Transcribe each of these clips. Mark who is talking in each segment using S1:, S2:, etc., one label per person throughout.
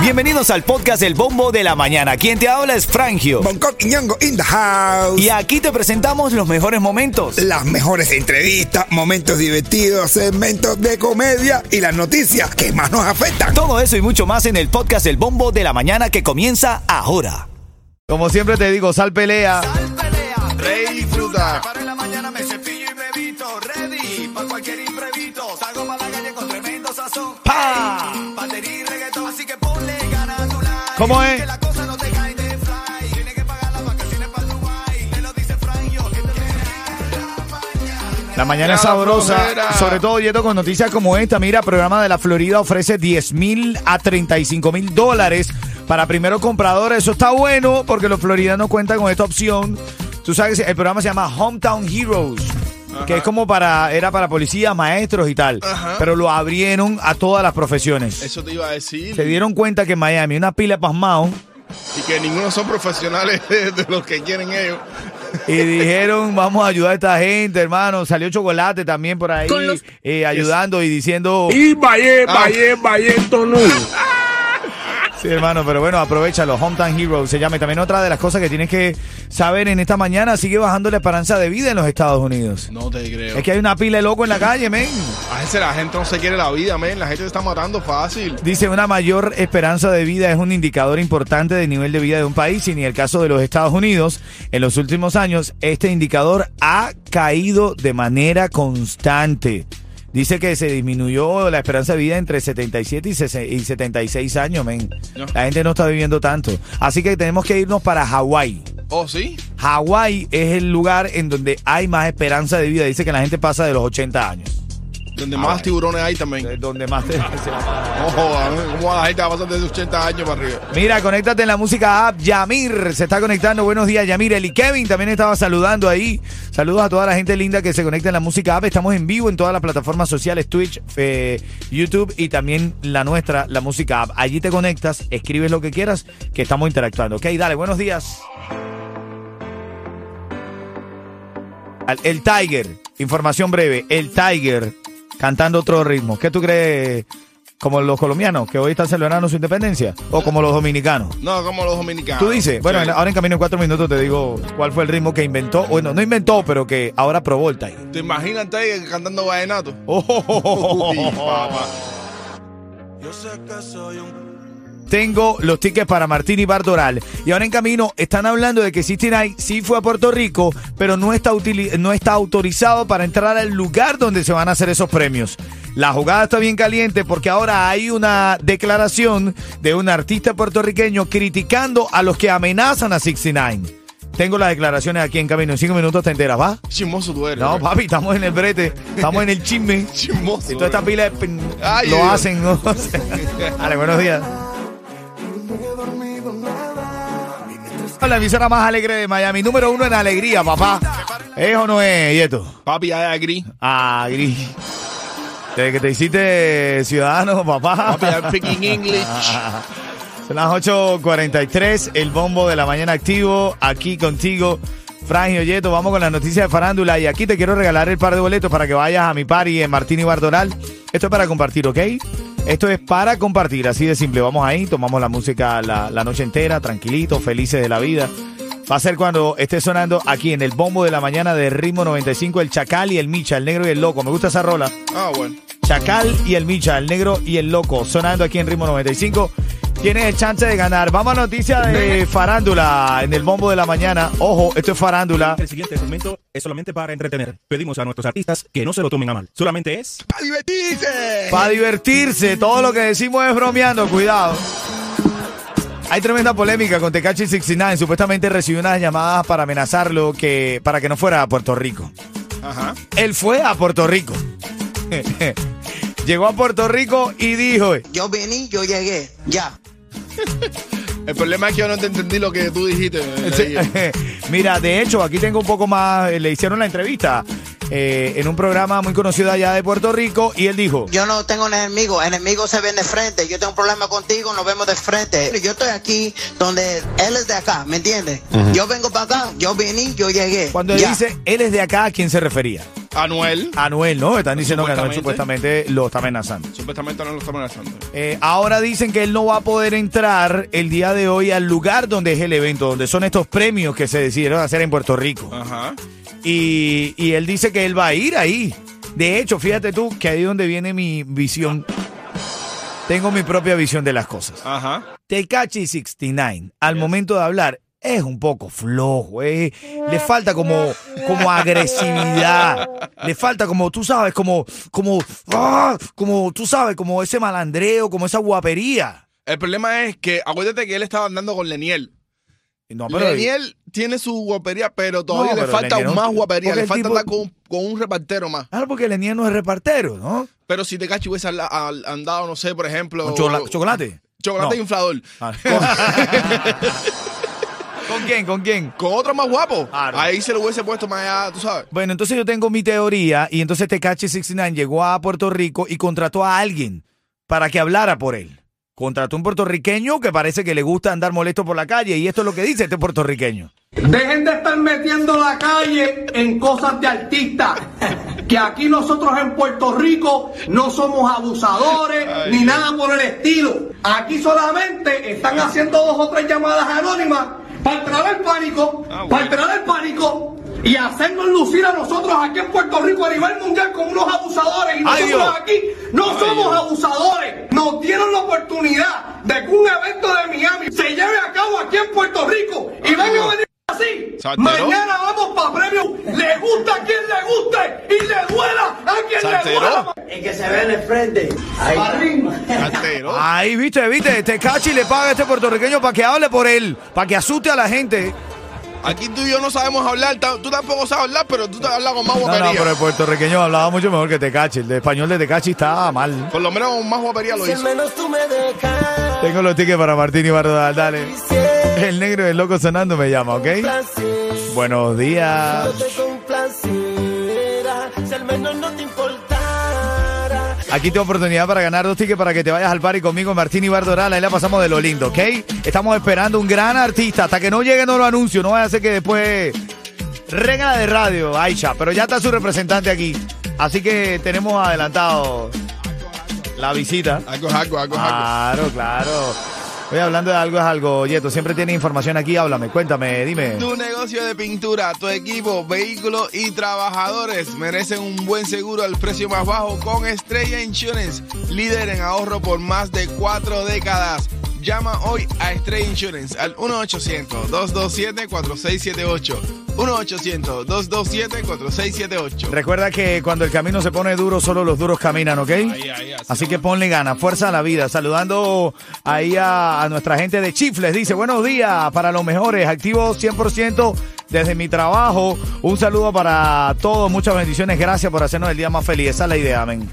S1: Bienvenidos al podcast El Bombo de la Mañana. Quien te habla es Frangio.
S2: Bangkok y Ñongo in the house.
S1: Y aquí te presentamos los mejores momentos.
S2: Las mejores entrevistas, momentos divertidos, segmentos de comedia y las noticias que más nos afectan.
S1: Todo eso y mucho más en el podcast El Bombo de la Mañana que comienza ahora. Como siempre te digo, sal pelea.
S2: Rey disfruta.
S3: Para en la mañana me cepillo y me visto ready para cualquier imprevisto. Salgo para la calle con
S1: ¿Cómo es?
S3: La
S1: mañana es sabrosa, sobre todo yendo con noticias como esta. Mira, programa de la Florida ofrece 10 mil a 35 mil dólares para primeros compradores. Eso está bueno porque los floridanos cuentan con esta opción. Tú sabes, el programa se llama Hometown Heroes. Que es como para, era para policías, maestros y tal.
S4: Ajá.
S1: Pero lo abrieron a todas las profesiones.
S4: Eso te iba a decir.
S1: Se dieron cuenta que en Miami una pila de pasmados
S4: Y que ninguno son profesionales de, de los que quieren ellos.
S1: y dijeron, vamos a ayudar a esta gente, hermano. Salió Chocolate también por ahí eh, ayudando y diciendo...
S5: Y Valle. Valle, Valle, Tonú.
S1: Sí, hermano, pero bueno, aprovechalo. Hometown Heroes se llama. Y también otra de las cosas que tienes que saber en esta mañana, sigue bajando la esperanza de vida en los Estados Unidos.
S4: No te creo.
S1: Es que hay una pila de loco en la calle, men.
S4: A veces la gente no se quiere la vida, men. La gente se está matando fácil.
S1: Dice, una mayor esperanza de vida es un indicador importante del nivel de vida de un país y en el caso de los Estados Unidos, en los últimos años, este indicador ha caído de manera constante. Dice que se disminuyó la esperanza de vida entre 77 y sese- y 76 años, men.
S4: No.
S1: La gente no está viviendo tanto. Así que tenemos que irnos para Hawái.
S4: ¿Oh, sí?
S1: Hawái es el lugar en donde hay más esperanza de vida. Dice que la gente pasa de los 80 años.
S4: Donde
S1: Ah,
S4: más
S1: bueno.
S4: tiburones hay también.
S1: Donde más se-
S4: Ojo, ¿cómo la gente va a pasar de 80 años para arriba?
S1: Mira, conéctate en la música app. Yamir se está conectando. Buenos días, Yamir. Eli Kevin también estaba saludando ahí. Saludos a toda la gente linda que se conecta en la música app. Estamos en vivo en todas las plataformas sociales, Twitch, eh, YouTube y también la nuestra, la música app. Allí te conectas, escribes lo que quieras, que estamos interactuando. Ok, dale, buenos días. El Tiger, información breve. El Tiger cantando otro ritmo. ¿Qué tú crees? Como los colombianos que hoy están celebrando su independencia o como los dominicanos.
S4: No, como los dominicanos.
S1: Tú dices, bueno,
S4: Sí.
S1: en- ahora en camino en cuatro minutos te digo cuál fue el ritmo que inventó, bueno, no inventó, pero que ahora probó el Tiger.
S4: ¿Te imaginas Tiger cantando vallenato?
S1: Oh.
S4: Uy, papá.
S3: Yo sé que soy un
S1: Tengo los tickets para Martín y Bardoral. Y ahora en camino están hablando de que 69 sí fue a Puerto Rico, pero no está, no está autorizado para entrar al lugar donde se van a hacer esos premios. La jugada está bien caliente porque ahora hay una declaración de un artista puertorriqueño criticando a los que amenazan a 69. Tengo las declaraciones aquí en camino. En cinco minutos te enteras, ¿va?
S4: Chismoso tú eres.
S1: No, papi, estamos en el brete, estamos en el chisme.
S4: Chismoso.
S1: Y toda esta pila de
S4: Ay,
S1: lo
S4: Dios.
S1: hacen, ¿no? Dale, buenos días. La emisora más alegre de Miami, número uno en alegría, papá. ¿Es o no es, Yeto?
S4: Papi, I agree.
S1: Gris. Desde que te hiciste ciudadano, papá.
S4: Papi, I'm speaking English.
S1: Son las 8.43, el bombo de la mañana activo, aquí contigo, Frangio Yeto. Vamos con las noticias de farándula y aquí te quiero regalar el par de boletos para que vayas a mi party en Martín y Bardonal. Esto es para compartir, ¿ok? Esto es para compartir, así de simple. Vamos ahí, tomamos la música la, la noche entera, tranquilitos, felices de la vida. Va a ser cuando esté sonando aquí en el bombo de la mañana de Ritmo 95, el Chacal y el Micha, el negro y el loco. Me gusta esa rola.
S4: Ah, bueno.
S1: Chacal y el Micha, el negro y el loco, sonando aquí en Ritmo 95. Tienes el chance de ganar. Vamos a noticias de farándula en el bombo de la mañana. Ojo, esto es farándula.
S6: El siguiente segmento es solamente para entretener. Pedimos a nuestros artistas que no se lo tomen a mal. Solamente es
S4: ¡Para divertirse!
S1: Para divertirse, todo lo que decimos es bromeando, cuidado. Hay tremenda polémica con Tecachi 69. Supuestamente recibió unas llamadas para amenazarlo que, para que no fuera a Puerto Rico.
S4: Ajá.
S1: Él fue a Puerto Rico. Llegó a Puerto Rico y dijo,
S7: Yo vine, yo llegué, ya.
S4: El problema es que yo no te entendí lo que tú dijiste. eh,
S1: Mira, de hecho, aquí tengo un poco más, le hicieron la entrevista eh, en un programa muy conocido allá de Puerto Rico y él dijo,
S7: Yo no tengo enemigos, enemigos se ven de frente. Yo tengo un problema contigo, nos vemos de frente. Yo estoy aquí donde él es de acá, ¿me entiendes? Yo vengo para acá, yo vine, yo llegué.
S1: cuando él
S7: ya.
S1: dice, él es de acá, ¿a quién se refería?
S4: Anuel.
S1: Anuel, ¿no? Están diciendo que Anuel
S4: Supuestamente.
S1: lo está amenazando.
S4: Supuestamente no lo está amenazando.
S1: Eh, ahora dicen que él no va a poder entrar el día de hoy al lugar donde es el evento, donde son estos premios que se decidieron hacer en Puerto Rico.
S4: Ajá.
S1: Y, y él dice que él va a ir ahí. De hecho, fíjate tú que ahí es donde viene mi visión. Tengo mi propia visión de las cosas.
S4: Ajá.
S1: Tecachi 69, al momento de hablar, es un poco flojo, eh. le falta como, como agresividad, le falta como, tú sabes, como, como, ah, como, tú sabes, como ese malandreo, como esa guapería.
S4: El problema es que acuérdate que él estaba andando con Leniel.
S1: No,
S4: Leniel tiene su guapería, pero todavía
S1: No,
S4: le
S1: pero
S4: falta
S1: Leniel
S4: aún
S1: no-
S4: más guapería. Le falta
S1: tipo-
S4: andar con, con un repartero más.
S1: Claro, porque Leniel no es repartero, ¿no?
S4: Pero si Tecachi hubiese al- al- andado, no sé, por ejemplo.
S1: Con chocolate.
S4: Chocolate
S1: No.
S4: inflador.
S1: Ah, ¿Con quién? ¿Con quién?
S4: Con otro más guapo.
S1: Claro.
S4: Ahí se lo hubiese puesto más allá, tú sabes.
S1: Bueno, entonces yo tengo mi teoría y entonces Tecachi 69 llegó a Puerto Rico y contrató a alguien para que hablara por él. Contrató un puertorriqueño que parece que le gusta andar molesto por la calle y esto es lo que dice este puertorriqueño.
S5: Dejen de estar metiendo la calle en cosas de artistas. Que aquí nosotros en Puerto Rico no somos abusadores ni nada por el estilo. Aquí solamente están haciendo dos o tres llamadas anónimas para entrar el pánico, para entrar el pánico y hacernos lucir a nosotros aquí en Puerto Rico a nivel mundial como unos abusadores. Y
S1: Ay,
S5: nosotros aquí no somos abusadores. Nos dieron la oportunidad de que un evento de Miami se lleve a cabo aquí en Puerto Rico y van a venir así.
S4: ¿Saltero?
S5: Mañana vamos para premio. Le gusta a quien le guste y le duela a quien
S4: ¿Saltero?
S5: le duela.
S7: El que se ve en el frente. Ahí.
S1: Ahí, viste, viste, Tecachi le paga a este puertorriqueño para que hable por él, para que asuste a la gente.
S4: Aquí tú y yo no sabemos hablar. Tú tampoco sabes hablar, pero tú te hablas con más
S1: No, no,
S4: guapería.
S1: pero el puertorriqueño hablaba mucho mejor que Tecachi. El de español de Tecachi está mal.
S4: Por lo menos con más guapería lo hizo.
S1: Tengo los tickets para Martín y Bardal, dale. El negro y el loco sonando me llama, ¿ok? Buenos días. Aquí tengo oportunidad para ganar dos tickets para que te vayas al party conmigo, Martín y Bardoral. Ahí la pasamos de lo lindo, ¿ok? Estamos esperando un gran artista. Hasta que no llegue no lo anuncio. No vaya a ser que después regla de radio, Aisha. Pero ya está su representante aquí. Así que tenemos adelantado la visita.
S4: Algo algo, algo.
S1: Claro, claro. Oye, hablando de algo es algo, Yeto, siempre tiene información aquí, háblame, cuéntame, dime.
S4: Tu negocio de pintura, tu equipo, vehículos y trabajadores merecen un buen seguro al precio más bajo con Estrella Insurance, líder en ahorro por más de cuatro décadas. Llama hoy a Estrella Insurance al 1-800-227-4678. 1-800-227-4678.
S1: Recuerda que cuando el camino se pone duro, solo los duros caminan, ¿ok?
S4: Ahí, ahí, así.
S1: Así que ponle ganas, fuerza a la vida. Saludando ahí a, a nuestra gente de Chifles. Dice, buenos días para los mejores, activos 100% desde mi trabajo. Un saludo para todos, muchas bendiciones. Gracias por hacernos el día más feliz. Esa es la idea, amén.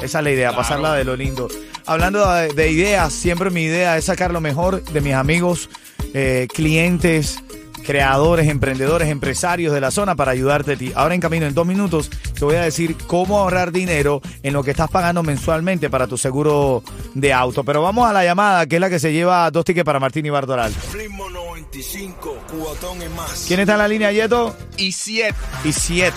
S1: Esa es la idea, pasarla de lo lindo. Hablando de, de ideas, siempre mi idea es sacar lo mejor de mis amigos, eh, clientes, creadores, emprendedores, empresarios de la zona para ayudarte a ti. Ahora en camino, en dos minutos, te voy a decir cómo ahorrar dinero en lo que estás pagando mensualmente para tu seguro de auto. Pero vamos a la llamada, que es la que se lleva dos tickets para Martín y Bardoral.
S2: Ritmo 95, cubatón y más.
S1: ¿Quién está en la línea, Yeto?
S4: Y siete.
S1: Y Siete.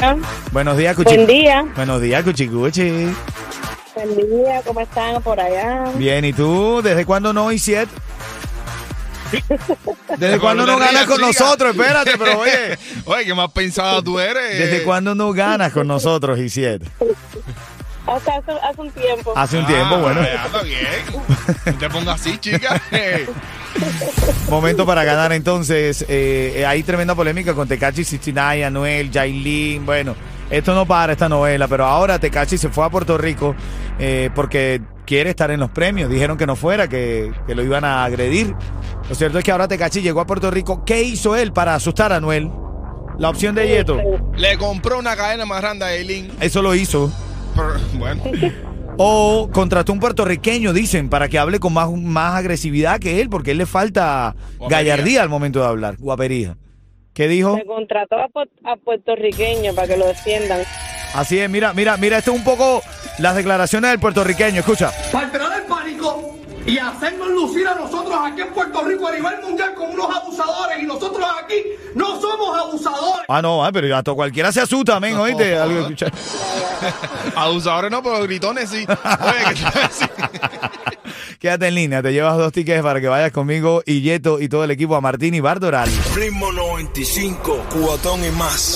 S8: Ah,
S1: Buenos días, Cuchi.
S8: Buen día.
S1: Buenos días, Cuchicuchi.
S8: Buen día, ¿cómo están por allá?
S1: Bien, ¿y tú? ¿Desde cuándo no, Isiet? ¿Desde cuándo no ganas con nosotros? Espérate, pero oye.
S4: Oye, ¿qué más pensado tú eres?
S1: ¿Desde cuándo no ganas con nosotros, Isiet?
S8: Hasta hace, hace un tiempo.
S1: Hace un
S4: Ah,
S1: tiempo, bueno.
S4: ya, está bien. No te pongas así, chica.
S1: Momento para ganar entonces. Eh, eh, hay tremenda polémica con Tecachi 69, Anuel, Jailin. Bueno, esto no para esta novela, pero ahora Tecachi se fue a Puerto Rico eh, porque quiere estar en los premios. Dijeron que no fuera, que, que lo iban a agredir. Lo cierto es que ahora Tecachi llegó a Puerto Rico. ¿Qué hizo él para asustar a Anuel? La opción de Yeto.
S4: Le compró una cadena más grande a Eileen.
S1: Eso lo hizo.
S4: Pero, Bueno.
S1: O contrató un puertorriqueño, dicen, para que hable con más, más agresividad que él, porque él le falta
S4: Guapería.
S1: gallardía al momento de hablar. Guapería. ¿Qué dijo?
S8: Me contrató a, a puertorriqueños para que lo defiendan.
S1: Así es, mira, mira, mira, esto es un poco las declaraciones del puertorriqueño, escucha.
S5: Para entrar el pánico y hacernos lucir a nosotros aquí en Puerto Rico a nivel mundial como unos abusadores y nosotros aquí no somos abusadores.
S1: Ah, no, ah, pero hasta cualquiera se asusta, men, oíste. Algo escuchar.
S4: Abusadores no, pero gritones sí.
S1: Quédate en línea, te llevas dos tickets para que vayas conmigo y Yeto y todo el equipo a Martín y Bardoral.
S9: Ritmo 95, cubatón y más.